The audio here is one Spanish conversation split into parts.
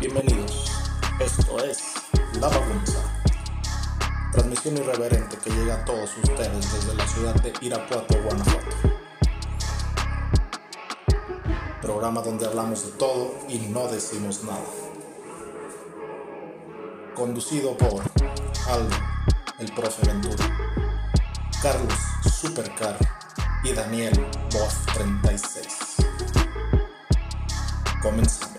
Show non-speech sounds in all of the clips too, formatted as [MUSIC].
Bienvenidos, esto es La Bagunza. Transmisión irreverente que llega a todos ustedes desde la ciudad de Irapuato, Guanajuato. Programa donde hablamos de todo y no decimos nada. Conducido por Aldo, el profe Ventura, Carlos Supercar y Daniel Voz 36. Comenzamos.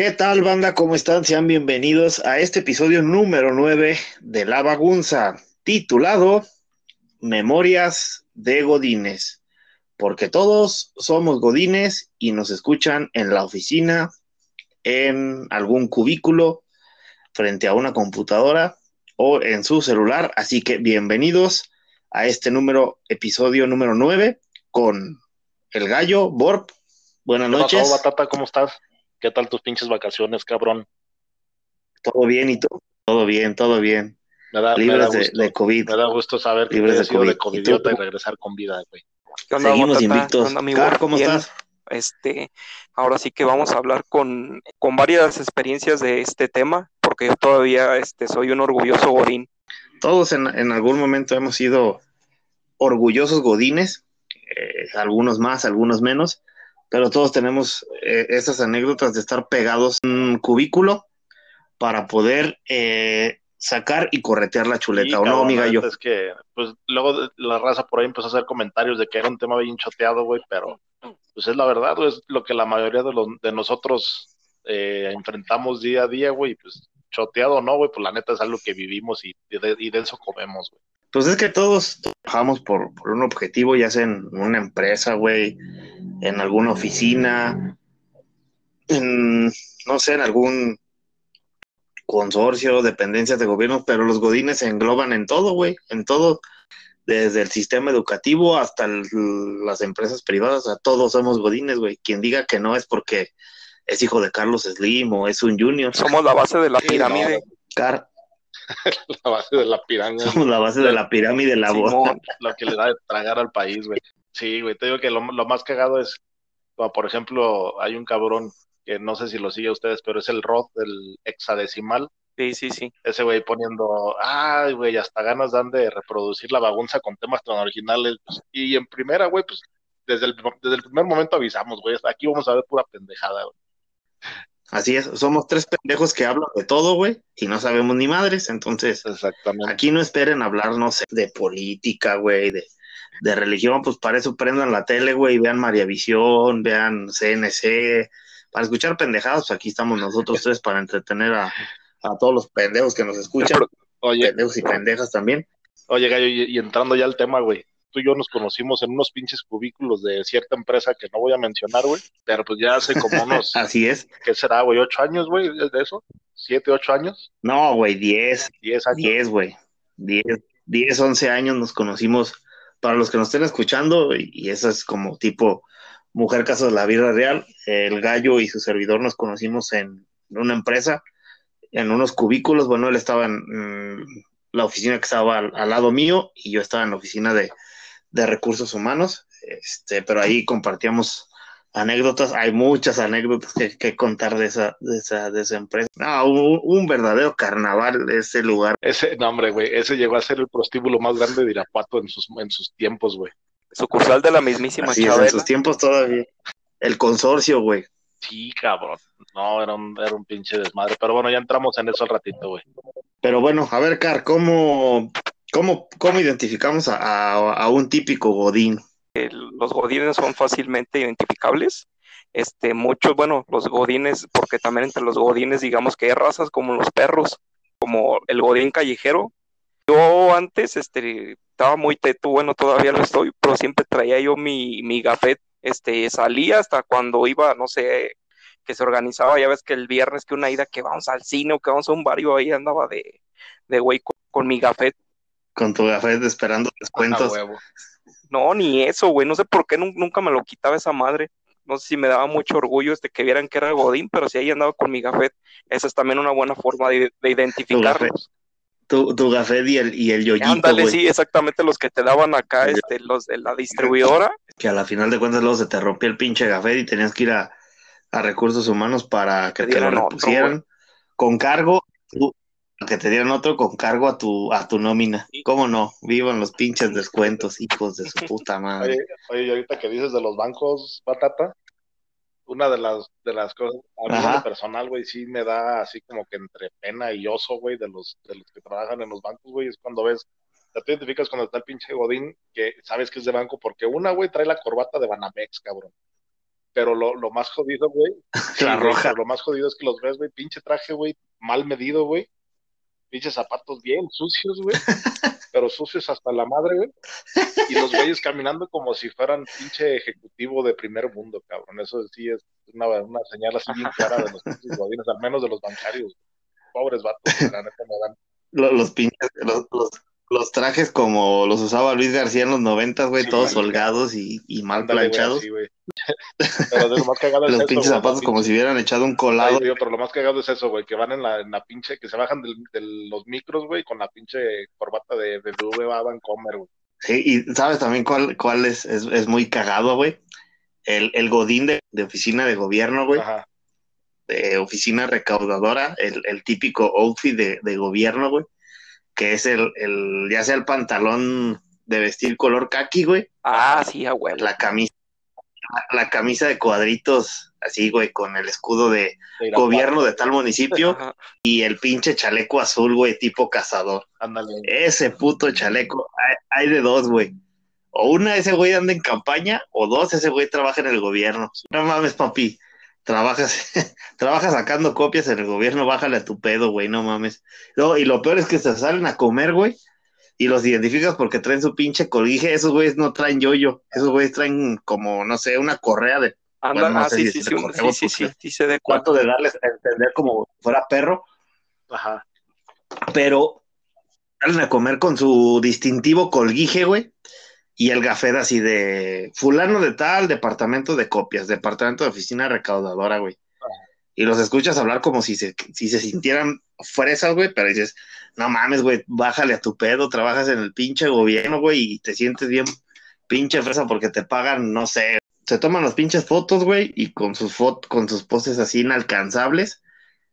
¿Qué tal, banda? ¿Cómo están? Sean bienvenidos a este episodio número 9 de La Bagunza, titulado Memorias de Godines. Porque todos somos Godines y nos escuchan en la oficina, en algún cubículo, frente a una computadora o en su celular. Así que bienvenidos a este número, episodio número 9 con el gallo, Borb. Buenas ¿Qué pasó, noches. Batata? ¿Cómo estás? ¿Qué tal tus pinches vacaciones, cabrón? Todo bien y todo. Todo bien, todo bien. Me da, me da Libres de, COVID. me da gusto saber que Libres de COVID. ¿Y tú? regresar con vida, güey. ¿Qué onda, Seguimos Batata? ¿Qué invictos. onda, amigo? Car, ¿cómo Bien. estás? Este, ahora sí que vamos a hablar con, con varias experiencias de este tema, porque yo todavía este, soy un orgulloso godín. Todos en, en algún momento hemos sido orgullosos godines, eh, algunos más, algunos menos, pero todos tenemos eh, esas anécdotas de estar pegados en un cubículo para poder eh, sacar y corretear la chuleta, Sí, ¿o no, gallo? neta Es que, pues, luego la raza por ahí empezó a hacer comentarios de que era un tema bien choteado, güey, pero, pues, es la verdad, güey, es lo que la mayoría de, los, de nosotros eh, enfrentamos día a día, güey, pues, choteado o no, güey, pues, la neta es algo que vivimos y, y de, y de eso comemos, güey. Pues es que todos trabajamos por, por un objetivo, ya sea en una empresa, güey, en alguna oficina, en, no sé, en algún consorcio, dependencias de gobierno, pero los godines se engloban en todo, güey, en todo, desde el sistema educativo hasta el- las empresas privadas, todos somos godines, güey. Quien diga que no es porque es hijo de Carlos Slim o es un junior. Somos la base de la pirámide. Car- [LAUGHS] La base de la pirámide. somos la base de la pirámide, la voz. Lo que le da de tragar al país, güey. Sí, güey, te digo que lo, lo más cagado es, como por ejemplo, hay un cabrón que no sé si lo sigue a ustedes, pero es el Rod del hexadecimal. Sí, sí, sí. Ese güey poniendo, ay, güey, hasta ganas dan de reproducir la bagunza con temas tan originales. pues, y en primera, güey, pues desde el, desde el primer momento avisamos, güey, aquí vamos a ver pura pendejada, güey. Así es, somos tres pendejos que hablan de todo, güey, y no sabemos ni madres, entonces Exactamente. aquí no esperen hablar, no sé, de política, güey, de, de religión, pues para eso prendan la tele, güey, vean María Visión, vean CNC, para escuchar pendejadas, pues aquí estamos nosotros [LAUGHS] tres para entretener a, a todos los pendejos que nos escuchan, Oye, pendejos y pendejas también. oye, Gallo, y, y entrando ya al tema, güey. Tú y yo nos conocimos en unos pinches cubículos de cierta empresa que no voy a mencionar, güey, pero pues ya hace como [LAUGHS] unos Así es. ¿qué será, güey? ¿Ocho años, güey? ¿De eso? ¿Siete, ocho años? No, güey, 10, ¿Diez años? 10, güey, 10, 10, 11 años nos conocimos, para los que nos estén escuchando, y, eso es como tipo Mujer Caso de la Vida Real, el gallo y su servidor nos conocimos en una empresa, en unos cubículos, bueno, él estaba en mm, la oficina que estaba al, al lado mío y yo estaba en la oficina de, de recursos humanos, este, pero ahí compartíamos anécdotas, hay muchas anécdotas que, que contar de esa, de esa, de esa empresa. No, un, un verdadero carnaval ese lugar. Ese, no, hombre, güey, ese llegó a ser el prostíbulo más grande de Irapuato en sus, en sus tiempos, güey. Sucursal de la mismísima Así es, en sus tiempos todavía. El consorcio, güey. Sí, cabrón. No, era un, era un pinche desmadre. Pero bueno, ya entramos en eso al ratito, güey. Pero bueno, a ver, Car, ¿cómo, cómo, cómo identificamos a, a- un típico Godín? El- Los godines son fácilmente identificables. Este, muchos, bueno, los godines, porque también entre los godines, digamos que hay razas como los perros, como el godín callejero. Yo antes, este, estaba muy teto, bueno, todavía lo estoy, pero siempre traía yo mi, mi gafet, este, salía hasta cuando iba, no sé, que se organizaba, ya ves que el viernes que una ida que vamos al cine o que vamos a un barrio, ahí andaba de, de güey con mi gafet. Con tu gafet esperando [LAUGHS] descuentos. huevo. No, ni eso, güey, no sé por qué nun- nunca me lo quitaba esa madre. No sé si me daba mucho orgullo este que vieran que era Godín, pero si ahí andaba con mi gafet, esa es también una buena forma de, de identificarlos. Tu, tu gafet y el, y el yoyito, Ándale, güey. sí, exactamente los que te daban acá, este, los de la distribuidora. Que a la final de cuentas luego se te rompía el pinche gafet y tenías que ir a, a recursos humanos para que Te te lo otro, repusieran con cargo, tú- que te dieran otro con cargo a tu, a tu nómina. ¿Cómo no? Vivan los pinches descuentos, hijos de su puta [LAUGHS] madre. Oye, oye, y ahorita que dices de los bancos, Patata, una de las, de las cosas, a mí en Ajá. lo personal, güey, sí me da así como que entre pena y oso, güey, de los, de los que trabajan en los bancos, güey, es cuando ves, ya te identificas cuando está el pinche Godín, que sabes que es de banco, porque una, güey, trae la corbata de Banamex, cabrón. Pero lo, lo más jodido, güey, [LAUGHS] La roja. lo más jodido es que los ves, güey, pinche traje, güey, mal medido, güey, pinches zapatos bien sucios, güey, [LAUGHS] pero sucios hasta la madre, güey. Y los güeyes caminando como si fueran pinche ejecutivo de primer mundo, cabrón. Eso sí es una, una señal así bien clara de los pinches godines, al menos de los bancarios. Pobres vatos, güey, la neta me dan. Lo- Los, pinches, los, los, los trajes como los usaba Luis García en los noventas, güey, Sí, todos holgados y, y mal planchados. [LAUGHS] Pero de lo más cagado es los eso, pinches zapatos como si hubieran echado un Ay, colado. pero lo más cagado es eso, güey, que van en la, en la pinche, que se bajan de los micros, güey, con la pinche corbata de BBVA Vancomer, güey. Sí, y sabes también cuál, cuál es, es, es muy cagado, güey. El, el godín de, de oficina de gobierno, güey, Ajá. de oficina recaudadora, el, el típico outfit de, de gobierno, güey, que es el, el, ya sea el pantalón de vestir color kaki, güey, Ah, sí, abuelo. la camisa, la, la camisa de cuadritos, así, güey, con el escudo de gobierno de tal municipio Ajá. y el pinche chaleco azul, güey, tipo cazador. Ándale. Ese puto chaleco, hay, hay de dos, güey. O una, ese güey anda en campaña, o dos, ese güey trabaja en el gobierno. No mames, papi. Trabajas, [LAUGHS] trabajas sacando copias en el gobierno, bájale a tu pedo, güey, no mames. No, y lo peor es que se salen a comer, güey, y los identificas porque traen su pinche colguije. Esos güeyes no traen yoyo, esos güeyes traen como, no sé, una correa de Anda, Bueno, no ah, sí, si sí, sí, sí, correo, sí, sí, sé de cuánto de darles a entender como fuera perro, Ajá. pero salen a comer con su distintivo colguije, güey, y el gafet así de fulano de tal, departamento de copias, departamento de oficina recaudadora, güey. Y los escuchas hablar como si se, si se sintieran fresas, güey, pero dices, no mames, güey, bájale a tu pedo, trabajas en el pinche gobierno, güey, y te sientes bien pinche fresa porque te pagan, no sé, se toman las pinches fotos, güey, y con sus fotos, con sus poses así inalcanzables,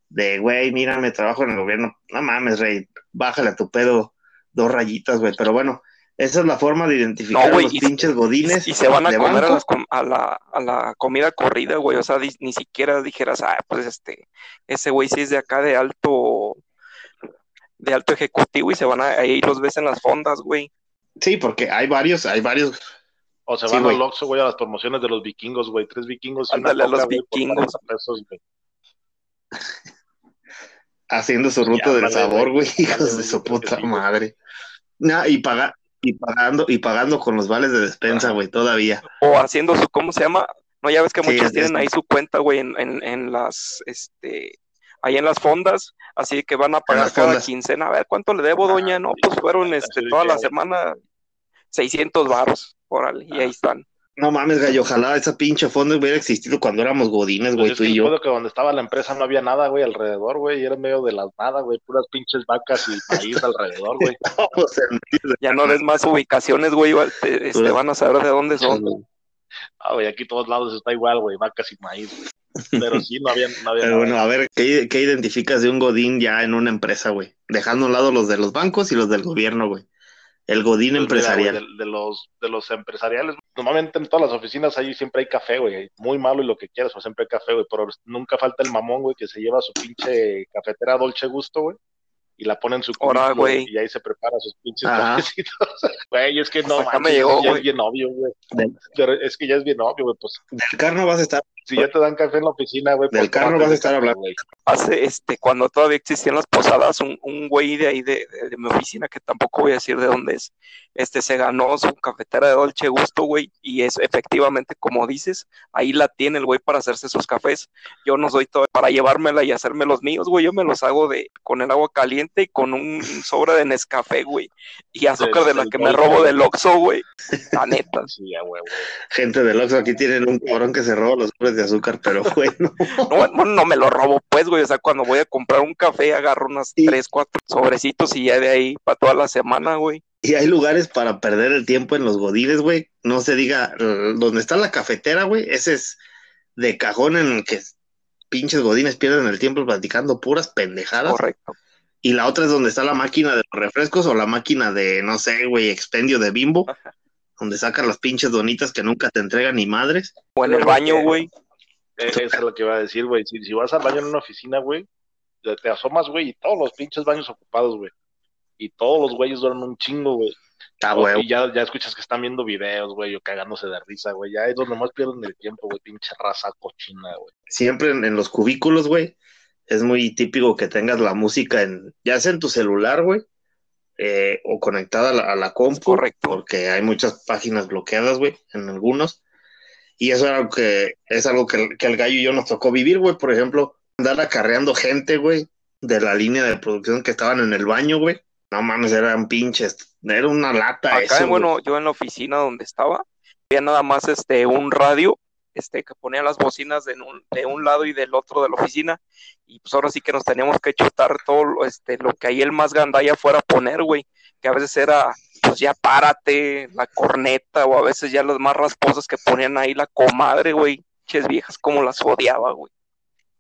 de, güey, mírame, trabajo en el gobierno, no mames, rey, bájale a tu pedo dos rayitas, güey, pero bueno, esa es la forma de identificar No, a los y- pinches godines Y se van a comer a, banco. las com- a, la, a la comida corrida, güey. O sea, di- ni siquiera dijeras, ah, pues este, ese güey sí es de acá de alto, de alto ejecutivo y se van a, ahí los ves en las fondas, güey. Sí, porque hay varios, hay varios, O se Sí, van güey. al Oxxo, güey, a las promociones de los vikingos, güey. Tres vikingos Ándale, a los por vikingos. 40 pesos, güey. [LAUGHS] haciendo su ruta Ya, del vale, sabor, güey. hijos Vale, de su puta madre. No, y paga, y pagando, y pagando con los vales de despensa, güey, todavía. O haciendo su, ¿cómo se llama? No, ya ves que Sí, muchos tienen es- ahí su cuenta, güey, en, en, en las, este, ahí en las fondas, así que van a pagar cada fondas. quincena. A ver, ¿cuánto le debo, Ajá, doña? No, pues fueron, este, toda la semana 600 varos, órale, y ahí Ajá. están. No mames, gallo, ojalá esa pinche fonda hubiera existido cuando éramos godines, Pues güey, tú y yo. pedo que donde estaba la empresa no había nada, güey, alrededor, güey, y era en medio de las nada, güey, puras pinches vacas y maíz alrededor, güey. [LAUGHS] Ya no des más ubicaciones, güey, igual te- este, van a saber de dónde son. Ah, güey, aquí todos lados está igual, güey, vacas y maíz, güey. Pero sí, no había, no había Pero nada. bueno, a ver, ¿qué, qué identificas de un godín ya en una empresa, güey? Dejando a un lado los de los bancos y los del gobierno, güey. El godín Pues mira, güey, empresarial. de, de los, de los empresariales, normalmente en todas las oficinas ahí siempre hay café, güey, muy malo y lo que quieras, pero siempre hay café, güey, pero nunca falta el mamón, güey, que se lleva su pinche cafetera Dolce Gusto, güey, y la pone en su güey. y ahí se prepara sus pinches Ajá. cafecitos. [LAUGHS] Güey, es que no, llegó, ya es bien obvio, güey. Del, es que ya es bien obvio, güey, pues del carno vas a estar. Si ya te dan café en la oficina, güey, Del pues carro vas a estar hablando. güey. Hace, este, cuando todavía existían las posadas, un, un güey de ahí de, de- de mi oficina, que tampoco voy a decir de dónde es, este, se ganó su cafetera de Dolce Gusto, güey, y es efectivamente, como dices, ahí la tiene el güey para hacerse sus cafés. Yo no soy todo para llevármela y hacerme los míos, güey, yo me los hago de, con el agua caliente y con un sobre de Nescafé, güey, y azúcar de la que me robo del Oxxo, güey, la neta. Sí, ya, güey, güey. Gente del Oxxo, aquí tienen un cabrón que se roba los sobres de azúcar, pero [LAUGHS] bueno. No, no me lo robo, pues, güey. O sea, cuando voy a comprar un café, agarro unas Sí. tres, cuatro sobrecitos y ya de ahí para toda la semana, güey. Y hay lugares para perder el tiempo en los godines, güey. No se diga, donde está la cafetera, güey, ese es de cajón en el que pinches godines pierden el tiempo platicando puras pendejadas. Correcto. Y la otra es donde está la máquina de los refrescos o la máquina de, no sé, güey, expendio de bimbo, donde sacan las pinches donitas que nunca te entregan ni madres. O en el baño, güey. Eso es lo que iba a decir, güey. Si, si vas al baño en una oficina, güey, te, te asomas, güey, y todos los pinches baños ocupados, güey. Y todos los güeyes duermen un chingo, güey. Está huevo. Y ya, ya escuchas que están viendo videos, güey, o cagándose de risa, güey. Ya es donde más pierden el tiempo, güey, pinche raza cochina, güey. Siempre en, en los cubículos, güey, es muy típico que tengas la música en, ya sea en tu celular, güey, eh, o conectada a la, a la compu, Correcto. porque hay muchas páginas bloqueadas, güey, en algunos. Y eso es algo que, es algo que, que el gallo y yo nos tocó vivir, güey. Por ejemplo, andar acarreando gente, güey, de la línea de producción que estaban en el baño, güey. No mames, eran pinches, era una lata Acá, eso, güey. bueno, yo en la oficina donde estaba, había nada más este un radio, este, que ponía las bocinas de un, de un lado y del otro de la oficina, y pues ahora sí que nos teníamos que chutar todo lo, este, lo que ahí el más gandalla fuera a poner, güey, que a veces era, pues ya párate, la corneta, o a veces ya las más rasposas que ponían ahí la comadre, güey, ches viejas, como las odiaba, güey.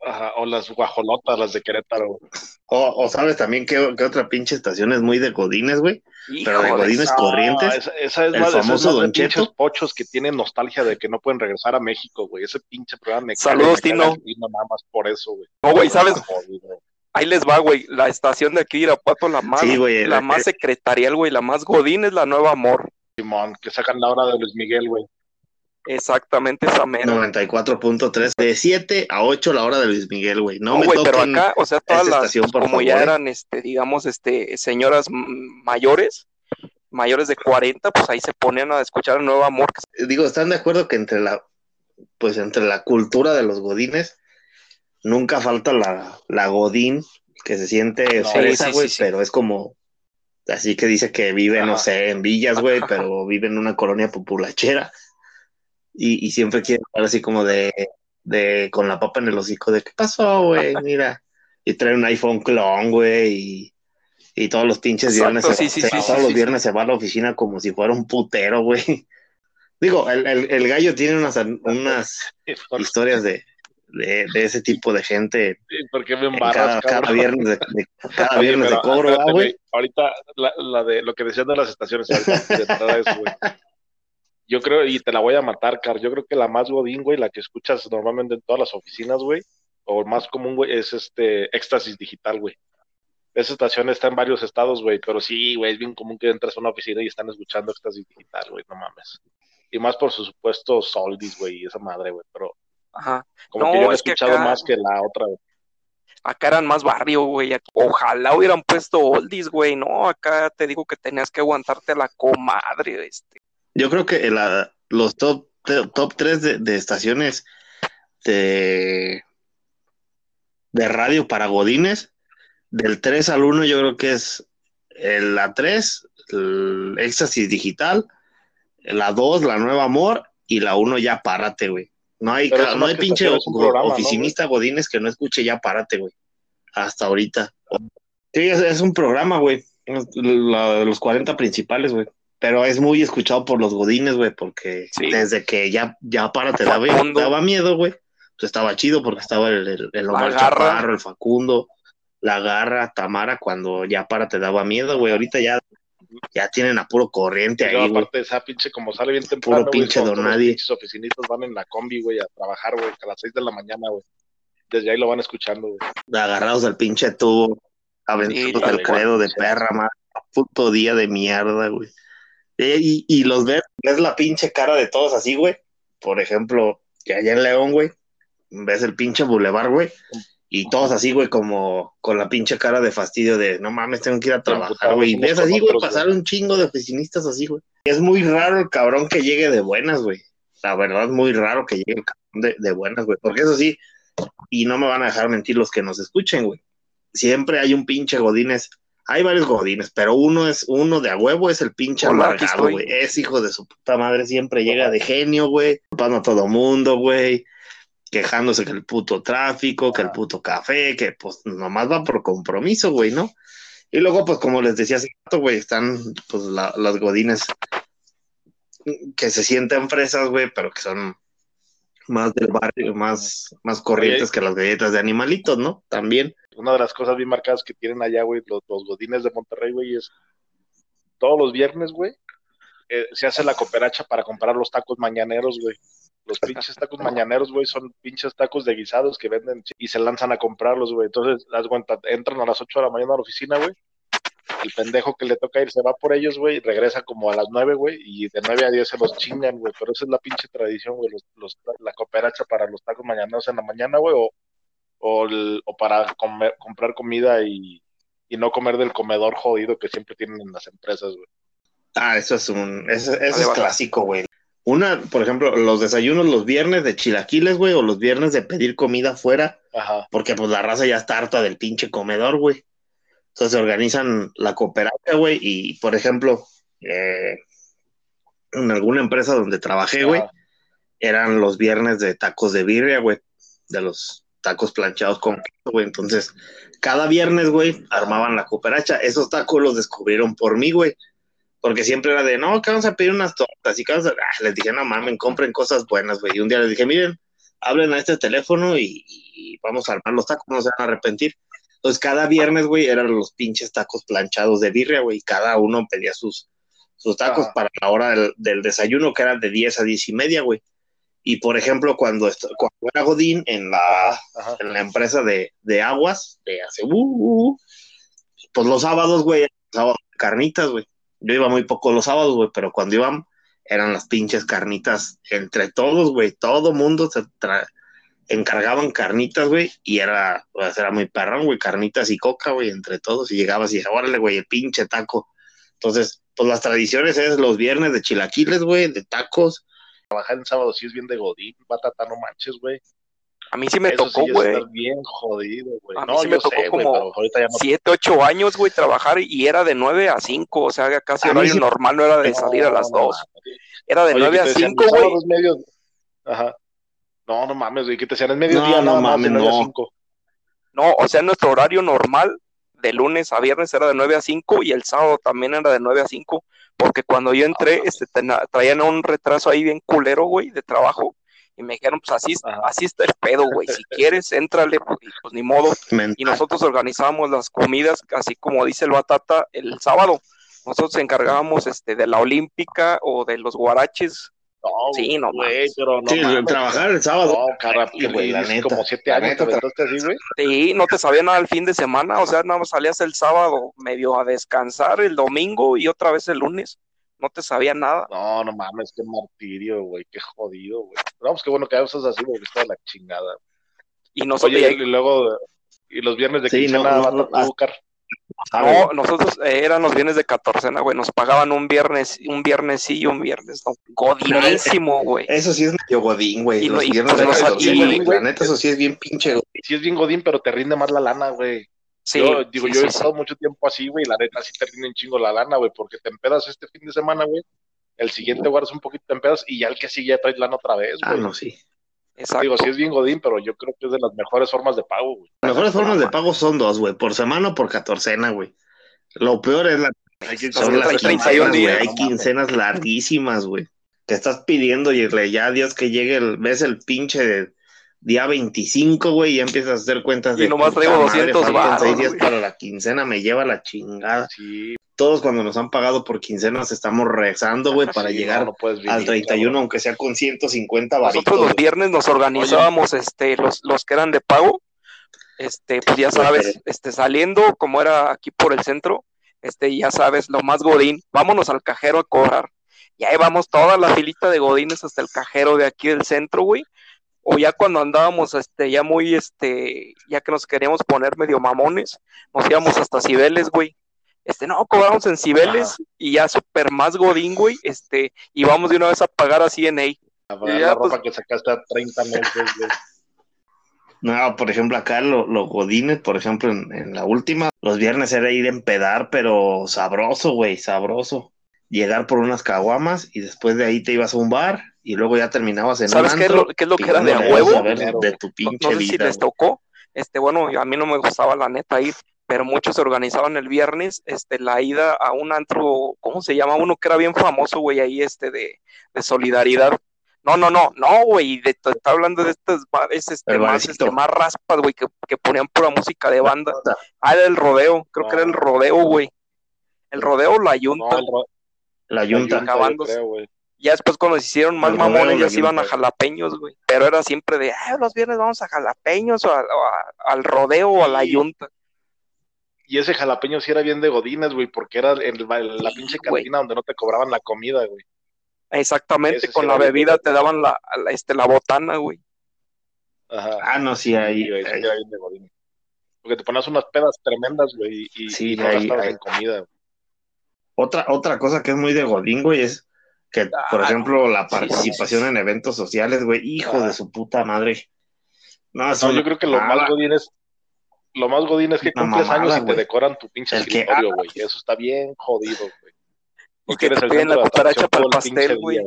Ajá, o las guajolotas, las de Querétaro, güey. O, o sabes también que, otra pinche estación es muy de Godines, güey. Pero de Godines corrientes. esa, esa es el más, esa es famoso Don Cheto. pinches pochos que tienen nostalgia de que no pueden regresar a México, güey. Ese pinche programa me Saludos, Tino. nada más por eso, güey. No, güey, ¿sabes? Jodido. Ahí les va, güey, la estación de aquí de Irapuato, la más, Sí, güey, la la- más secretarial, güey, la más godín es la Nueva Amor. Simón, que sacan la hora de Luis Miguel, güey. Exactamente esa mera. 94.3, de 7 a 8 la hora de Luis Miguel, güey. No, No, me güey, pero acá, o sea, todas las, estación, como ya eran, este, digamos, este, señoras mayores, mayores de 40, pues ahí se ponían a escuchar el nuevo amor. digo, ¿están de acuerdo que entre la, pues entre la cultura de los godines, nunca falta la, la godín que se siente No, fresa, güey, sí, sí. pero es como, así que dice que vive, no sé, en villas, güey, pero vive en una colonia populachera y, y siempre quiere estar así como de, de, con la papa en el hocico de, ¿qué pasó, güey? [LAUGHS] Mira, y trae un iPhone clon, güey, y, y todos los pinches Exacto, viernes, se, sí, todos los viernes se va a la oficina como si fuera un putero, güey. [LAUGHS] Digo, el, el, el gallo tiene unas, unas ¿Por, historias de, de, de ese tipo de gente por qué me embarras, cada, viernes de, de- cada Oye, viernes de cobro, espérate, ¿verdad, güey? Ahorita, la, la de lo que decían de las estaciones, de eso, güey. Yo creo, y te la voy a matar, Car. Yo creo que la más godín, güey, la que escuchas normalmente en todas las oficinas, güey, o más común, güey, es este Éxtasis Digital, güey. Esa estación está en varios estados, güey, pero sí, güey, es bien común que entres a una oficina y están escuchando Éxtasis Digital, güey, no mames. Y más por su supuesto Soldis, güey, y esa madre, güey, pero Ajá. como No, que yo he es que escuchado acá- más que la otra, güey. Acá eran más barrio, güey. Ojalá hubieran puesto oldies, güey. No, acá te digo que tenías que aguantarte a la comadre, este. Yo creo que la- los top, top 3 de, de estaciones de, de radio para Godines, del 3 al 1, yo creo que es el- la 3, el Éxtasis Digital, la 2, la Nueva Amor, y la 1 ya párate, güey. No hay, ca- no hay pinche programa, ¿no, oficinista Godines que no escuche ya párate, güey. Hasta ahorita. Sí, es, es un programa, güey. Es la de los 40 principales, güey. Pero es muy escuchado por los godines, güey, porque Sí. desde que ya, ya para te daba, daba miedo, güey. Pues estaba chido porque estaba el, el, el Omar. Chaparro, el Facundo, la Garra, Tamara, cuando ya para te daba miedo, güey. Ahorita ya, ya tienen a puro corriente luego, ahí, güey. aparte esa pinche, como sale bien temprano, güey, pinche don los nadie. pinches oficinistas van en la combi, güey, a trabajar, güey, a las 6 de la mañana, güey. Desde ahí lo van escuchando, güey. Agarrados al pinche tubo, aventados Sí, el igual, credo de perra, más puto día de mierda, güey. Eh, Y, y los ves, ves la pinche cara de todos así, güey. Por ejemplo, que allá en León, güey, ves el pinche bulevar, güey, y todos así, güey, como con la pinche cara de fastidio de no mames, tengo que ir a trabajar, güey. Y ves así, güey, pasar un chingo de oficinistas así, güey. Es muy raro el cabrón que llegue de buenas, güey. La verdad, es muy raro que llegue el cabrón de, de buenas, güey. Porque eso sí, y no me van a dejar mentir los que nos escuchen, güey. Siempre hay un pinche Godines. Hay varios Godines, pero uno es uno de a huevo, es el pinche amargado, güey. Es hijo de su puta madre, siempre llega de genio, güey. Culpando a todo mundo, güey. Quejándose que el puto tráfico, que el Ajá. puto café, que pues nomás va por compromiso, güey, ¿no? Y luego, pues como les decía hace rato, güey, están pues la- las Godines que se sienten fresas, güey, pero que son más del barrio, más, más corrientes que las galletas de animalitos, ¿no? También. Una de las cosas bien marcadas que tienen allá, güey, los, los godines de Monterrey, güey, es todos los viernes, güey, eh, se hace la cooperacha para comprar los tacos mañaneros, güey. Los pinches tacos mañaneros, güey, son pinches tacos de guisados que venden y se lanzan a comprarlos, güey. Entonces, las cuenta, entran a las 8 de la mañana a la oficina, güey. El pendejo que le toca ir se va por ellos, güey, y regresa como a las 9, güey, y de 9 a 10 se los chingan, güey. Pero esa es la pinche tradición, güey, los, los, la cooperacha para los tacos mañaneros en la mañana, güey, o, o, el, o para comer, comprar comida y, y no comer del comedor jodido que siempre tienen en las empresas, güey. Ah, eso es un, eso, eso es clásico, güey. Una, por ejemplo, los desayunos los viernes de chilaquiles, güey, o los viernes de pedir comida afuera, Ajá. porque pues la raza ya está harta del pinche comedor, güey. Entonces se organizan la cooperacha, güey, y por ejemplo, eh, en alguna empresa donde trabajé, güey, eran los viernes de tacos de birria, güey, de los tacos planchados con queso, güey. Entonces, cada viernes, güey, armaban la cooperacha. Esos tacos los descubrieron por mí, güey. Porque siempre era de, no, que vamos a pedir unas tortas. Y que vamos a- ah, les dije, no mamen, compren cosas buenas, güey. Y un día les dije, miren, hablen a este teléfono y, y vamos a armar los tacos, no se van a arrepentir. Entonces, cada viernes, güey, eran los pinches tacos planchados de birria, güey. y Cada uno pedía sus, sus tacos para la hora del, del desayuno, que eran de 10 a 10 y media, güey. Y por ejemplo, cuando, cuando era Godín en la, en la empresa de, de aguas, de hace, uh, pues los sábados, güey, sábados carnitas, güey. Yo iba muy poco los sábados, güey, pero cuando iban, eran las pinches carnitas entre todos, güey. Todo mundo se encargaban carnitas, güey, y era, pues, era muy perrón, güey, carnitas y coca, güey, entre todos. Y llegabas y órale, güey, el pinche taco. Entonces, pues las tradiciones es los viernes de chilaquiles, güey, de tacos. Trabajar en sábado sí es bien de godín, batata, no manches, güey. A mí sí me Eso tocó, sí güey. estar bien jodido, güey. A mí No, sí me tocó sé, como pero ahorita ya no. Siete, ocho años, güey, trabajar y era de 9 a 5, o sea, casi A horario sí- normal, no era de No, salir a las no 2. mames. Era de Oye, 9 que a te decían, 5, "Los güey. medios. Ajá. No, no mames, güey, que te decían es mediodía, No, no mames, de 9 a no. 5. No, o sea, nuestro horario normal de lunes a viernes era de 9 a 5 y el sábado también era de 9 a 5, porque cuando yo entré, este, tena- traían un retraso ahí bien culero, güey, de trabajo. Y me dijeron, pues así, Ajá. así está el pedo, güey. Si quieres, éntrale, pues, y, pues ni modo. mental. Y nosotros organizábamos las comidas, así como dice el Batata, el sábado. Nosotros encargábamos este, de la Olímpica o de los guaraches. No, Sí, no güey, pero no Sí, mames. trabajar el sábado. No, cara, güey, la es neta. como 7 La años neta, te así, güey. Sí, no te sabía nada el fin de semana, o sea, nada más salías el sábado medio a descansar, el domingo y otra vez el lunes. No te sabía nada. No, no mames, qué martirio, güey, qué jodido, güey. No, pues qué bueno que haces así, porque está de la chingada. Y nosotros, Oye, y luego, y los viernes de Sí, quincena, no, no, no, tú, Car- no, nosotros eh, eran los viernes de catorcena, güey. Nos pagaban un viernes, un viernes sí y un viernes no. Godinísimo, güey. Eso sí es medio godín, güey. Y Los y viernes pues de no sa- catorce, y- güey. La neta, eso sí es bien pinche godín. sí es bien godín, pero te rinde más la lana, güey. Sí, yo digo, sí, yo he sí, estado mucho tiempo así, güey, y la neta sí te rinde un chingo la lana, güey, porque te empedas este fin de semana, güey. El siguiente guardas un poquito, te empedas y ya el que sigue ya traes lana otra vez, Ah, güey. no, sí. exacto. Digo, sí es bien godín, pero yo creo que es de las mejores formas de pago, güey. Las mejores formas de pago son dos, güey. Por semana o por catorcena, güey. Lo peor es la Hay que son las 31 quincenas, güey. Hay quincenas larguísimas, güey. Que estás pidiendo y ya Dios que llegue, el, ves el pinche de día 25, güey, y ya empiezas a hacer cuentas Y de nomás puta traigo madre, 200 faltan varos, seis días para la quincena, me lleva la chingada. Sí, Todos cuando nos han pagado por quincenas estamos rezando, güey, para sí, llegar no, no vivir, al 31, cabrón. aunque sea con 150 varitos. Nosotros los viernes nos organizábamos, este, los, los que eran de pago, este, pues ya sabes, este, saliendo, como era aquí por el centro, este, ya sabes, lo más godín, vámonos al cajero a cobrar. Y ahí vamos toda la filita de godines hasta el cajero de aquí del centro, güey. O ya cuando andábamos, este, ya muy, este, ya que nos queríamos poner medio mamones, nos íbamos hasta Cibeles, güey. Este, no, cobramos en Cibeles y ya súper más godín, güey, este, y vamos de una vez a pagar a CNA. A pagar Y ya, la pues- ropa que sacaste a 30 meses, güey. No, por ejemplo, acá los lo godines, por ejemplo, en, en la última, los viernes era ir a empedar, pero sabroso, güey, sabroso. Llegar por unas caguamas y después de ahí te ibas a un bar y luego ya terminabas en ¿Sabes un qué es lo, qué es lo que era de a huevo? ver de tu No, pinche no sé si vida. les güey. tocó, este, bueno, a mí no me gustaba la neta ir, pero muchos se organizaban el viernes, este, la ida a un antro, ¿cómo se llama? Uno que era bien famoso, güey, ahí, este, de, de solidaridad. No, no, no, no, güey. De, está hablando de estos bares este, más, este, más raspas, güey, que, que ponían pura música de banda. Ah, era el rodeo, creo que era el rodeo, güey. El rodeo o la No, yunta. el ro- La la yunta. yunta, acabándose. creo, güey. Ya después cuando se hicieron más El mamones, ya se iban a jalapeños, güey. Pero era siempre de, ah, los viernes vamos a jalapeños o, a- o a- al rodeo o a la yunta. Y ese jalapeño sí era bien de godines, güey, porque era en la, pinche cantina donde no te cobraban la comida, güey. Exactamente, Ese con la bebida te daban la, la- este, la botana, güey. Ajá. Ah, no, sí, ahí. Güey, sí era bien de godines. Porque te ponías unas pedas tremendas, güey, y, Sí, y no ahí- gastabas ahí. en comida. güey. Otra, otra cosa que es muy de Godín, güey, es que, por Ah, ejemplo, la sí, sí, participación en eventos sociales, güey, hijo Ah. de su puta madre. No, No, yo creo que lo más godín es lo más godín es que Una cumples mamada, años y te decoran tu pinche El escritorio, güey. Eso está bien jodido, güey. Y Porque que eres te el piden la centro de cucaracha para el pastel, día, güey.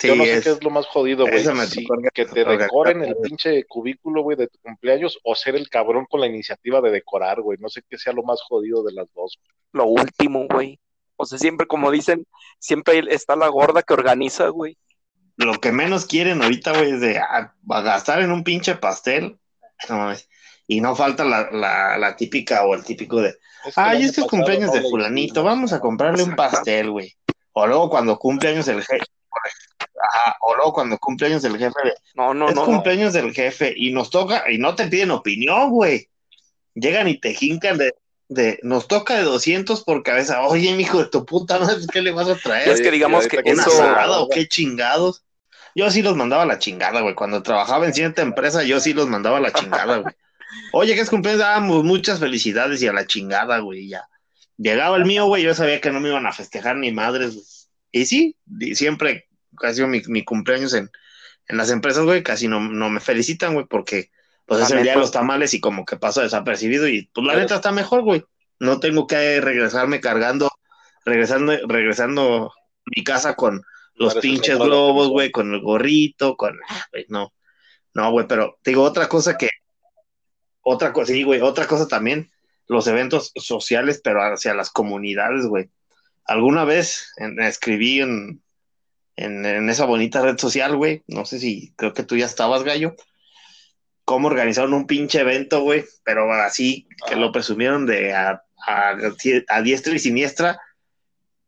Sí, Yo no sé qué es lo más jodido, güey. Que te decoren el pinche cubículo, güey, de tu cumpleaños o ser el cabrón con la iniciativa de decorar, güey. No sé qué sea lo más jodido de las dos. Lo último, güey. O sea, siempre, como dicen, siempre está la gorda que organiza, güey. Lo que menos quieren ahorita, güey, es de ah, a gastar en un pinche pastel. No. Y no falta la, la, la típica o el típico de, Es que el ay, es que es cumpleaños de fulanito, vamos a comprarle un pastel, güey. O luego cuando cumpleaños el jefe, ajá, o luego cuando cumpleaños el jefe, de, No, no, es no. cumpleaños del jefe y nos toca, y no te piden opinión, güey. Llegan y te jincan de, de, nos toca de 200 por cabeza. Oye, mijo de tu puta madre, ¿qué le vas a traer? Es que digamos que ¿Un eso- asado o qué chingados? Yo sí los mandaba a la chingada, güey. Cuando trabajaba en cierta empresa, yo sí los mandaba a la chingada, güey. Oye, que es cumpleaños, dábamos muchas felicidades y a la chingada, güey, y ya. Llegaba el mío, güey, yo sabía que no me iban a festejar ni madres, güey. Y sí, siempre, casi mi, mi cumpleaños en, en las empresas, güey, casi no, no me felicitan, güey, porque pues es el día de los tamales y como que paso desapercibido y pues la neta está mejor, güey. No tengo que regresarme cargando, regresando, regresando a mi casa con los Parece pinches globos, güey, con el gorrito, con... ah, no, no, güey, pero te digo otra cosa que... Otra cosa, sí, güey, otra cosa también, los eventos sociales, pero hacia las comunidades, güey. Alguna vez en- escribí en, en, en esa bonita red social, güey, no sé si, creo que tú ya estabas, gallo, cómo organizaron un pinche evento, güey, pero así que Ajá. lo presumieron de a, a, a diestra y siniestra,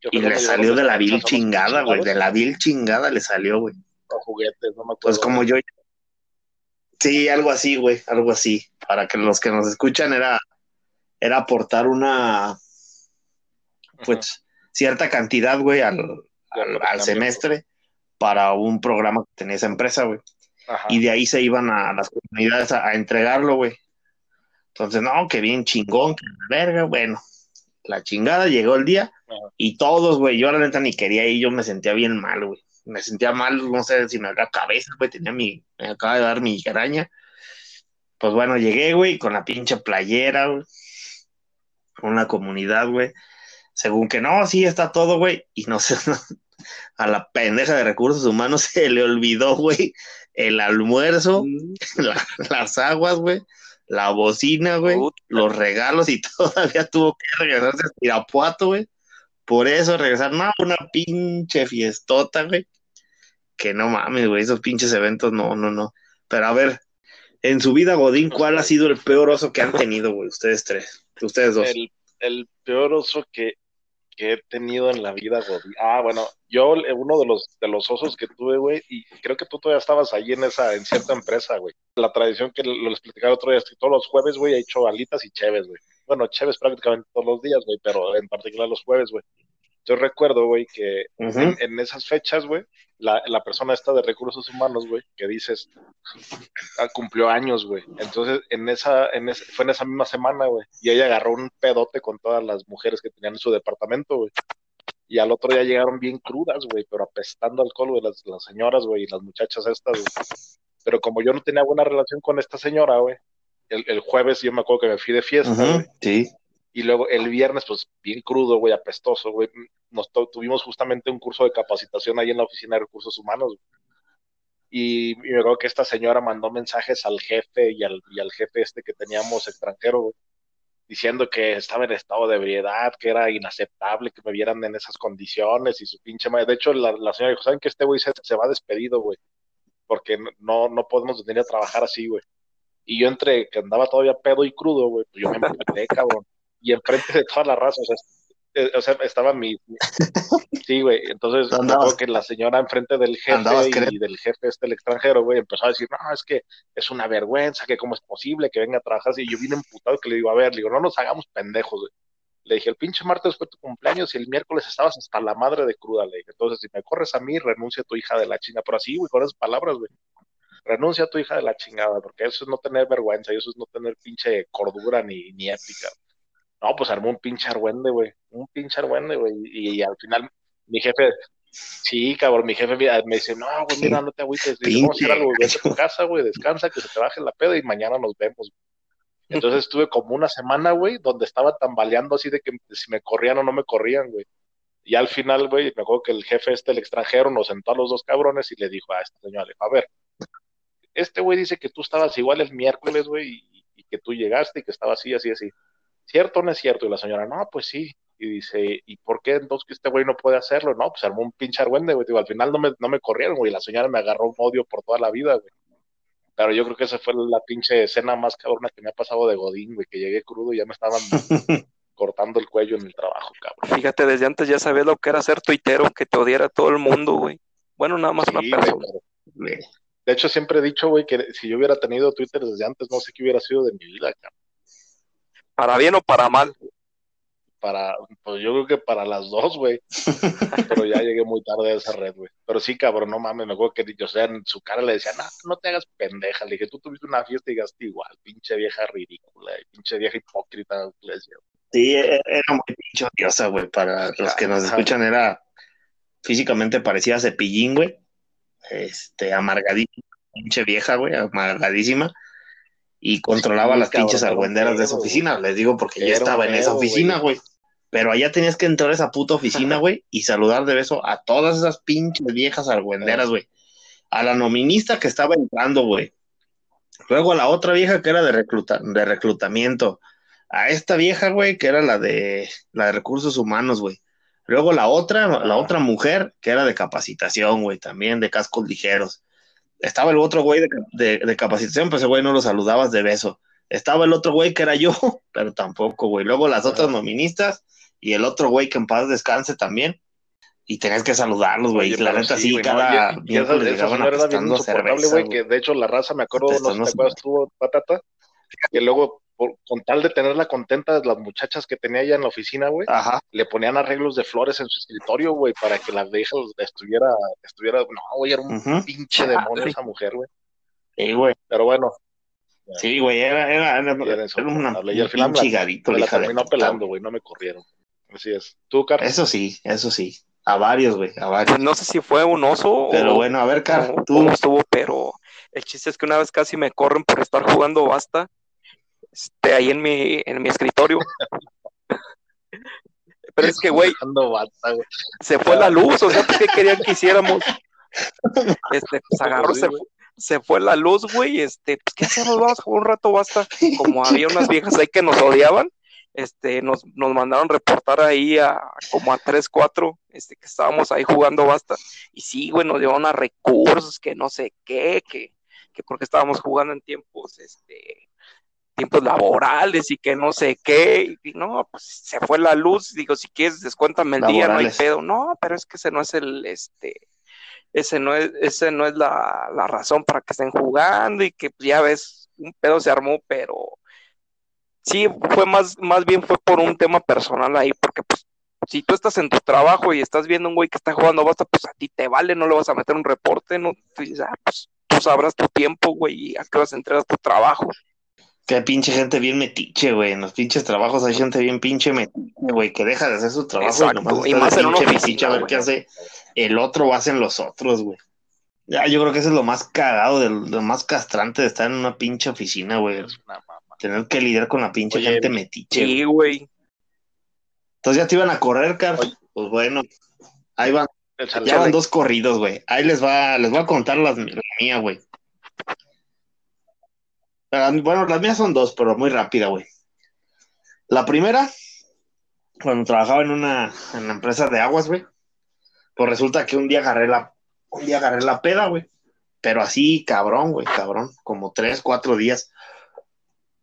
y le salió de la vil chingada, güey. De la vil chingada le salió, güey. juguetes, no me acuerdo. Pues como yo. Sí, algo así, güey. Algo así. Para que los que nos escuchan era, era aportar una, pues, cierta cantidad, güey, al, al, al semestre para un programa que tenía esa empresa, güey. Ajá. Y de ahí se iban a las comunidades a, a entregarlo, güey. Entonces, no, que bien chingón, que verga, bueno. La chingada, llegó el día Ajá. y todos, güey, yo la neta ni quería ir, yo me sentía bien mal, güey. Me sentía mal, no sé si me haga cabeza, güey, tenía mi, me acaba de dar mi araña. Pues bueno, llegué, güey, con la pinche playera, güey. Con la comunidad, güey. Según que no, sí está todo, güey. Y no sé, [LAUGHS] a la pendeja de recursos humanos [LAUGHS] se le olvidó, güey, el almuerzo, Mm, [LAUGHS] la- las aguas, güey, la bocina, güey, los regalos y [LAUGHS] todavía tuvo que regresarse a Irapuato, güey. Por eso regresar, no, una pinche fiestota, güey. Que no mames, güey, esos pinches eventos, no, no, no. Pero a ver, en su vida, Godín, ¿cuál ha sido el peor oso que han tenido, güey? Ustedes tres, ustedes dos. El, el peor oso que, que he tenido en la vida, Godín. Ah, bueno, yo eh, uno de los de los osos que tuve, güey, y creo que tú todavía estabas ahí en esa, en cierta empresa, güey. La tradición que lo- les platicaba otro día es que todos los jueves, güey, he hecho alitas y cheves, güey. Bueno, cheves prácticamente todos los días, güey, pero en particular los jueves, güey. Yo recuerdo, güey, que en, en esas fechas, güey, la, la persona esta de recursos humanos, güey, que dices, ah, cumplió años, güey. Entonces, en esa, en ese, fue en esa misma semana, güey, y ella agarró un pedote con todas las mujeres que tenían en su departamento, güey. Y al otro día llegaron bien crudas, güey, pero apestando alcohol, güey, las, las señoras, güey, y las muchachas estas, güey. Pero como yo no tenía buena relación con esta señora, güey, el, el jueves yo me acuerdo que me fui de fiesta, güey. Sí. Y luego el viernes, pues bien crudo, güey, apestoso, güey. Nos tu- tuvimos justamente un curso de capacitación ahí en la oficina de recursos humanos. Y, y me acuerdo que esta señora mandó mensajes al jefe y al, y al jefe este que teníamos extranjero, güey. diciendo que estaba en estado de ebriedad, que era inaceptable que me vieran en esas condiciones y su pinche madre. De hecho, la, la señora dijo, ¿saben que este güey se, se va despedido, güey? Porque no, no podemos venir a trabajar así, güey. Y yo entre que andaba todavía pedo y crudo, güey, pues yo me emputé, cabrón. Y enfrente de toda la raza, o sea, eh, o sea, estaba mi... [LAUGHS] Sí, güey, entonces acuerdo que la señora enfrente del jefe andabas y, del jefe este, el extranjero, güey, empezó a decir, no, es que es una vergüenza, que cómo es posible que venga a trabajar así. Y yo vine emputado que le digo, a ver, le digo, no nos hagamos pendejos, güey. Le dije, el pinche martes fue tu cumpleaños y el miércoles estabas hasta la madre de cruda, le dije. Entonces, si me corres a mí, renuncia a tu hija de la chinga. Pero así, güey, con esas palabras, güey. Renuncia a tu hija de la chingada, porque eso es no tener vergüenza y eso es no tener pinche cordura ni, ni ética. No, pues armó un pinche argüende, güey. Un pinche argüende, güey. Y, y al final, mi jefe, sí, cabrón, mi jefe me me dice, no, güey, mira, no te agüites. Dice, vamos a ir algo, güey, vete a tu casa, güey, descansa, que se te baje la peda y mañana nos vemos. Entonces estuve como una semana, güey, donde estaba tambaleando así de que si me corrían o no me corrían, güey. Y al final, güey, me acuerdo que el jefe este, el extranjero, nos sentó a los dos cabrones y le dijo a esta señora, le dijo, a ver, este güey dice que tú estabas igual el miércoles, güey, y, y que tú llegaste y que estaba así, así, así. ¿Cierto o no es cierto? Y la señora, no, pues sí. Y dice, ¿y por qué entonces que este güey no puede hacerlo? No, pues armó un pinche argüende, güey. Digo, al final no me, no me corrieron, güey. La señora me agarró un odio por toda la vida, güey. Pero yo creo que esa fue la pinche escena más cabrona que me ha pasado de Godín, güey, que llegué crudo y ya me estaban [LAUGHS] cortando el cuello en el trabajo, cabrón. Fíjate, desde antes ya sabías lo que era ser tuitero, que te odiara todo el mundo, güey. Bueno, nada más una Sí, güey, persona. pero- güey. De hecho, siempre he dicho, güey, que si yo hubiera tenido Twitter desde antes, no sé qué hubiera sido de mi vida, cabrón. Para bien o para mal. Para, pues yo creo que para las dos, güey. Pero ya llegué muy tarde a esa red, güey. Pero sí, cabrón, no mames, me acuerdo que yo, o sea, en su cara le decía, no, no te hagas pendeja. Le dije, tú tuviste una fiesta y gastaste igual, pinche vieja ridícula, pinche vieja hipócrita, le decía. Sí, e- era muy pinche odiosa, güey. Para los que nos escuchan, era físicamente parecía a cepillín, güey. Este, amargadísima, pinche vieja, güey, amargadísima. Y controlaba las pinches argüenderas de esa oficina. Les digo porque yo estaba en esa oficina, güey. güey. Pero allá tenías que entrar a esa puta oficina, [LAUGHS] güey, y saludar de beso a todas esas pinches viejas argüenderas, güey. A la nominista que estaba entrando, güey. Luego a la otra vieja que era de, recluta de reclutamiento. A esta vieja, güey, que era la de, la de recursos humanos, güey. Luego la otra, la Ah. otra mujer que era de capacitación, güey, también de cascos ligeros. Estaba el otro güey de, de, de capacitación, pues ese güey no lo saludabas de beso. Estaba el otro güey que era yo, [LAUGHS] pero tampoco, güey. Luego las otras noministas y el otro güey que en paz descanse también. Y tenías que saludarlos, güey. La pero neta, sí, güey, ¿no? cada Y- y era bien insoportable, cerveza, güey, que de hecho la raza, me acuerdo, no sé si te acuerdas tú, Patata, que luego, por- con tal de tenerla contenta, las muchachas que tenía ella en la oficina, güey, Ajá. le ponían arreglos de flores en su escritorio, güey, para que la vieja estuviera, estuviera, no, güey, era un pinche demonio esa mujer, güey. Sí, güey. Pero bueno, Sí, güey, era, era, era, era era una insoportable. Y al un final pinche la, la la hija de terminó pelando, güey. no me corrieron. Así es. ¿Tú, Carlos? Eso sí, eso sí. A varios, güey, a varios. No sé si fue un oso Pero o, bueno, a ver, Car, o tú. cómo estuvo, pero el chiste es que una vez casi me corren por estar jugando basta, este, ahí en mi, en mi escritorio. [LAUGHS] Pero es que, güey, se fue la luz, o sea, ¿qué querían que hiciéramos? [LAUGHS] Este, pues agarró, se, se fue la luz, güey, este, pues, ¿qué hacemos? Vamos a jugar un rato, basta. Como [LAUGHS] había unas viejas ahí que nos odiaban, este, nos, nos mandaron reportar ahí a como a tres, cuatro, este, que estábamos ahí jugando basta. Y sí, güey, nos llevaron a recursos, que no sé qué, que, que porque estábamos jugando en tiempos, este, tiempos laborales y que no sé qué, y no, pues se fue la luz, digo, si quieres descuéntame el día, no hay pedo, no, pero es que ese no es el, este, ese no es, ese no es la, la razón para que estén jugando y que pues, ya ves, un pedo se armó, pero sí, fue más, más bien fue por un tema personal ahí, porque pues si tú estás en tu trabajo y estás viendo un güey que está jugando basta, pues a ti te vale, no le vas a meter un reporte, no, tú dices, ah, pues tú sabrás tu tiempo, güey, y a qué vas a entregar tu trabajo. Qué pinche gente bien metiche, güey. En los pinches trabajos hay gente bien pinche metiche, güey, que deja de hacer su trabajo Exacto, y nomás y más de pinche oficina, metiche a ver güey. qué hace el otro o hacen los otros, güey. Ya, yo creo que eso es lo más cagado, de lo más castrante de estar en una pinche oficina, güey. Tener que lidiar con la pinche Oye, gente metiche. Sí, güey. Entonces ya te iban a correr, Car. Oye. Pues bueno, ahí van. Ya van dos corridos, güey. Ahí les va, les voy a contar las, la mía, güey. Bueno, las mías son dos, pero muy rápida, güey. La primera, cuando trabajaba en una, en la empresa de aguas, güey, pues resulta que un día agarré la, un día agarré la peda, güey. Pero así, cabrón, güey, cabrón. Como tres, cuatro días.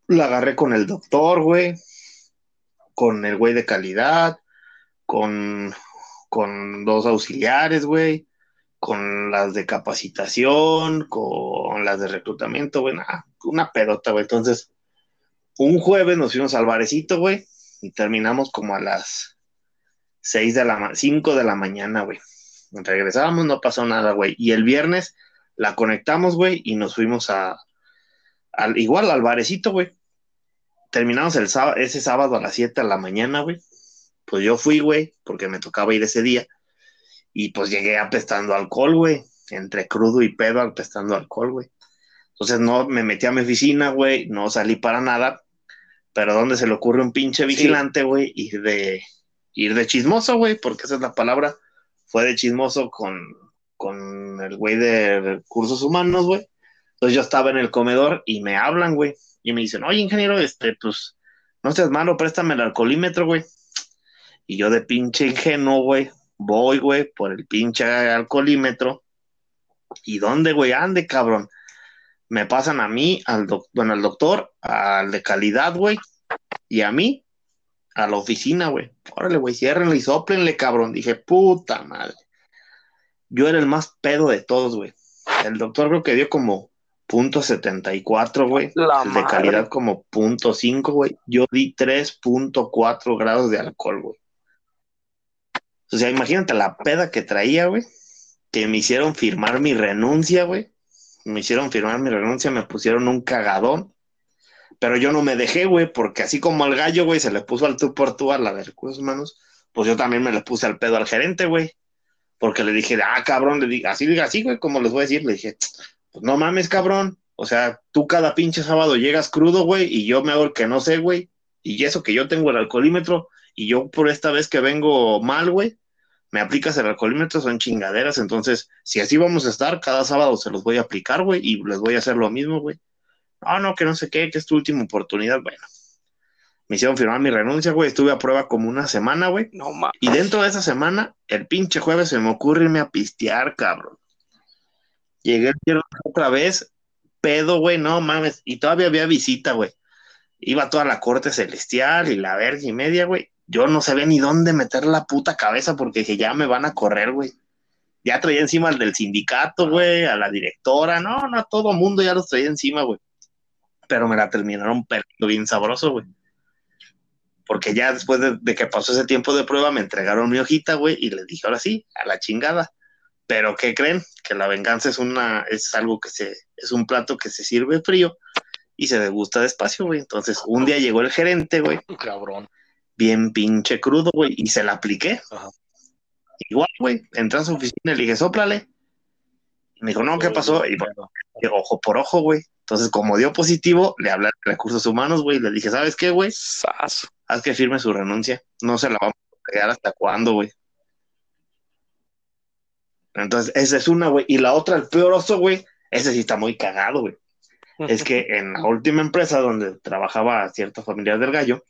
La agarré con el doctor, güey. Con el güey de calidad. Con, con dos auxiliares, güey. Con las de capacitación. Con las de reclutamiento, güey. Una pedota, güey. Entonces, un jueves nos fuimos al barecito, güey. Y terminamos como a las seis de la, cinco de la mañana, güey. Regresábamos, no pasó nada, güey. Y el viernes la conectamos, güey, y nos fuimos a, al, igual al barecito, güey. Terminamos el ese sábado a las 7 de la mañana, güey. Pues yo fui, güey, porque me tocaba ir ese día. Y pues llegué apestando alcohol, güey. Entre crudo y pedo apestando alcohol, güey. Entonces no me metí a mi oficina, güey. No salí para nada. Pero ¿dónde se le ocurre un pinche vigilante, güey? Ir de, ir de chismoso, güey, porque esa es la palabra. Fue de chismoso con, con el güey de recursos humanos, güey. Entonces yo estaba en el comedor y me hablan, güey. Y me dicen, oye, ingeniero, este, pues, no seas malo, préstame el alcoholímetro, güey. Y yo de pinche ingenuo, güey, voy, güey, por el pinche alcoholímetro. ¿Y dónde, güey? Ande, cabrón. Me pasan a mí, al bueno, al doctor, al de calidad, güey, y a mí, a la oficina, güey. Órale, güey, ciérrenle y soplenle, cabrón. Dije, puta madre yo era el más pedo de todos, güey. El doctor creo que dio como punto 74, güey. El de calidad como punto 5, güey. Yo di 3.4 grados de alcohol, güey. O sea, imagínate la peda que traía, güey. Que me hicieron firmar mi renuncia, güey. Me hicieron firmar mi renuncia, me pusieron un cagadón. Pero yo no me dejé, güey, porque así como al gallo, güey, se le puso al tú por tú a la de recursos humanos, pues yo también me le puse al pedo al gerente, güey porque le dije, ah, cabrón, le dije, así, así, güey, como les voy a decir, le dije, pues no mames, cabrón, o sea, tú cada pinche sábado llegas crudo, güey, y yo me hago el que no sé, güey, y eso que yo tengo el alcoholímetro, y yo por esta vez que vengo mal, güey, me aplicas el alcoholímetro, son chingaderas, entonces, si así vamos a estar, cada sábado se los voy a aplicar, güey, y les voy a hacer lo mismo, güey. No, no, que no sé qué, que es tu última oportunidad, bueno, me hicieron firmar mi renuncia, güey. Estuve a prueba como una semana, güey. No mames. Y dentro de esa semana, el pinche jueves se me ocurre irme a pistear, cabrón. Llegué otra vez, pedo, güey, no mames. Y todavía había visita, güey. Iba toda la corte celestial y la verga y media, güey. Yo no sabía ni dónde meter la puta cabeza porque dije, ya me van a correr, güey. Ya traía encima al del sindicato, güey, a la directora. No, no, todo mundo ya los traía encima, güey. Pero me la terminaron perdiendo bien sabroso, güey porque ya después de, que pasó ese tiempo de prueba me entregaron mi hojita, güey, y les dije, ahora sí, a la chingada. Pero ¿qué creen? Que la venganza es una, es algo que se, es un plato que se sirve frío y se degusta despacio, güey. Entonces, un día llegó el gerente, güey. Cabrón. Bien pinche crudo, güey, y se la apliqué. Igual, güey, entré a su oficina y le dije, soplale. Y me dijo, no, ¿qué pasó? Y bueno, ojo por ojo, güey. Entonces, como dio positivo, le hablé de recursos humanos, güey, y le dije, ¿sabes qué, güey? haz que firme su renuncia. No se la vamos a pegar hasta cuándo, güey. Entonces, esa es una, güey. Y la otra, el peor oso, güey, ese sí está muy cagado, güey. Es que [LAUGHS] en la última empresa donde trabajaba cierta familia del gallo,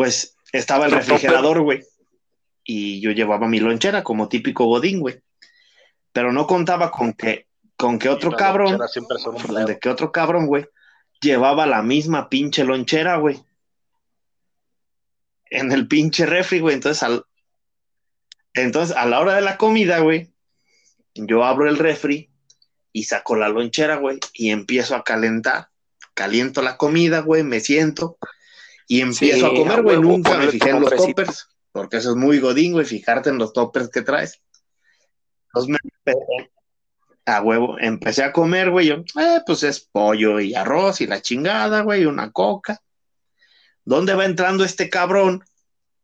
pues estaba el refrigerador, güey. Y yo llevaba mi lonchera como típico godín, güey. Pero no contaba con que, con que otro cabrón, de que otro cabrón, güey, llevaba la misma pinche lonchera, güey en el pinche refri, güey. Entonces, al, entonces, a la hora de la comida, güey, yo abro el refri y saco la lonchera, güey, y empiezo a calentar. Caliento la comida, güey, me siento y empiezo a comer, güey. Nunca me fijé en los toppers, porque eso es muy godín, güey, fijarte en los toppers que traes. Entonces me a huevo, empecé a comer, güey, yo, eh, pues es pollo y arroz y la chingada, güey, una coca. ¿Dónde va entrando este cabrón?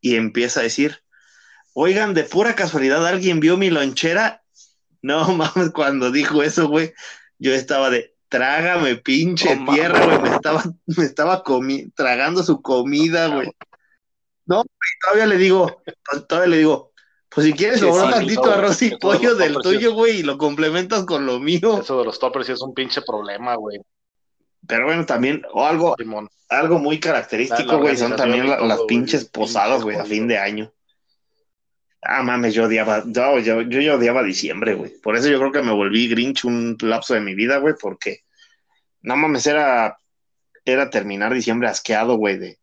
Y empieza a decir, oigan, de pura casualidad, ¿alguien vio mi lonchera? No [LAUGHS] mames, cuando dijo eso, güey, yo estaba de, trágame pinche tierra, güey, me estaba, me estaba tragando su comida, güey. No, todavía le digo, todavía le digo, pues si quieres sobró tantito arroz y pollo del tuyo, güey, y lo complementas con lo mío. Eso de los toppers sí es un pinche problema, güey. Pero bueno, también, o algo, Simón. algo muy característico, güey, son también y todo, las pinches pinche posadas, güey, a fin de año. Ah, mames, yo odiaba, yo, yo, odiaba diciembre, güey. Por eso yo creo que me volví Grinch un lapso de mi vida, güey, porque no mames, era, era terminar diciembre asqueado, güey, de,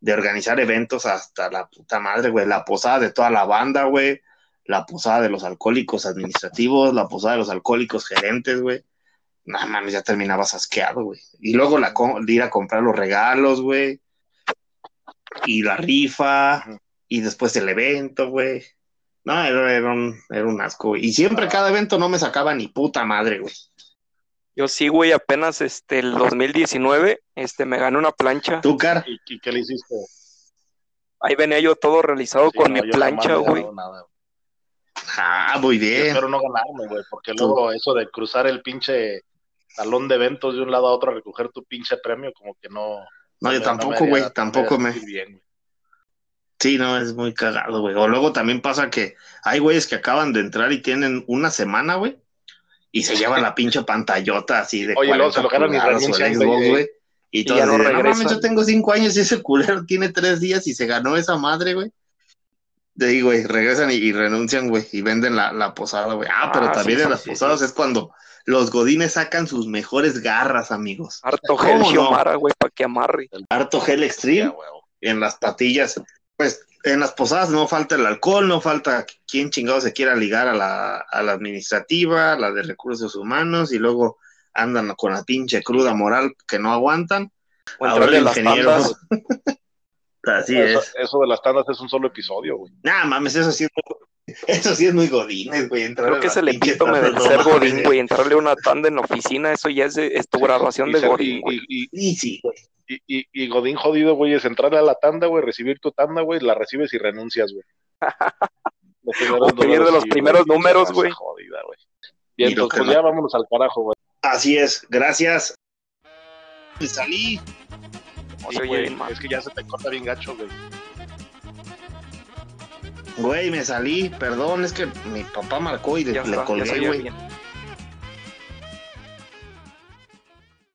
de organizar eventos hasta la puta madre, güey. La posada de toda la banda, güey. La posada de los alcohólicos administrativos, la posada de los alcohólicos gerentes, güey. No mames, ya terminabas asqueado, güey. Y luego la ir a comprar los regalos, güey. Y la rifa. Y después el evento, güey. No, era, era un, era un asco, güey. Y siempre cada evento no me sacaba ni puta madre, güey. Yo sí, güey, apenas este, el 2019, este, me gané una plancha. ¿Tú, Car? ¿Y, y qué le hiciste? Ahí venía yo todo realizado Sí, con no, mi yo plancha, güey. ganado nada, güey. Ah, muy Yo bien. espero no ganarme, güey, porque luego eso de cruzar el pinche talón de eventos de un lado a otro a recoger tu pinche premio, como que no. No, yo tampoco, güey. Tampoco me. bien, güey. Sí, no, es muy cagado, güey. O luego también pasa que hay güeyes que acaban de entrar y tienen una semana, güey. Y se llevan la [LAUGHS] pinche pantallota así de Oye, luego se 40 lo ganan y renuncian, güey. Y, Y todos ya no dicen, no mames, regresan". yo tengo cinco años y ese culero tiene tres días y se ganó esa madre, güey. De ahí, güey, regresan y, y renuncian, güey, y venden la, la posada, güey. Ah, pero Ah, también sí, en las sí, posadas sí. es cuando los godines sacan sus mejores garras, amigos. Harto ¿Cómo gel no? Güey, para que amarre. Harto gel Ya, extreme güey. en las patillas. Pues en las posadas no falta el alcohol, no falta quien chingado se quiera ligar a la, a la administrativa, la de recursos humanos, y luego andan con la pinche cruda moral que no aguantan. O Ahora el las ingeniero. tandas. [LAUGHS] Así eso, es. eso de las tandas es un solo episodio, güey. Nah, mames, eso sí eso sí es muy godines, güey. entrar Creo que es el epítome del ser godín, güey. Entrarle a una tanda en la oficina, eso ya es, tu graduación Y, de godín, y, güey. y, Sí, sí, güey. y, y, y Godín jodido, güey, es entrarle a la tanda, güey, recibir tu tanda, güey, la recibes y renuncias, güey. [LAUGHS] O pedir de los primeros números, güey. Jodida, güey. Bien, entonces pues ya vámonos al carajo, güey. Así es, gracias. Salí. Sí, güey, es que ya se te corta bien gacho, güey. Güey, me salí, perdón, es que mi papá marcó y le, le colgué, güey.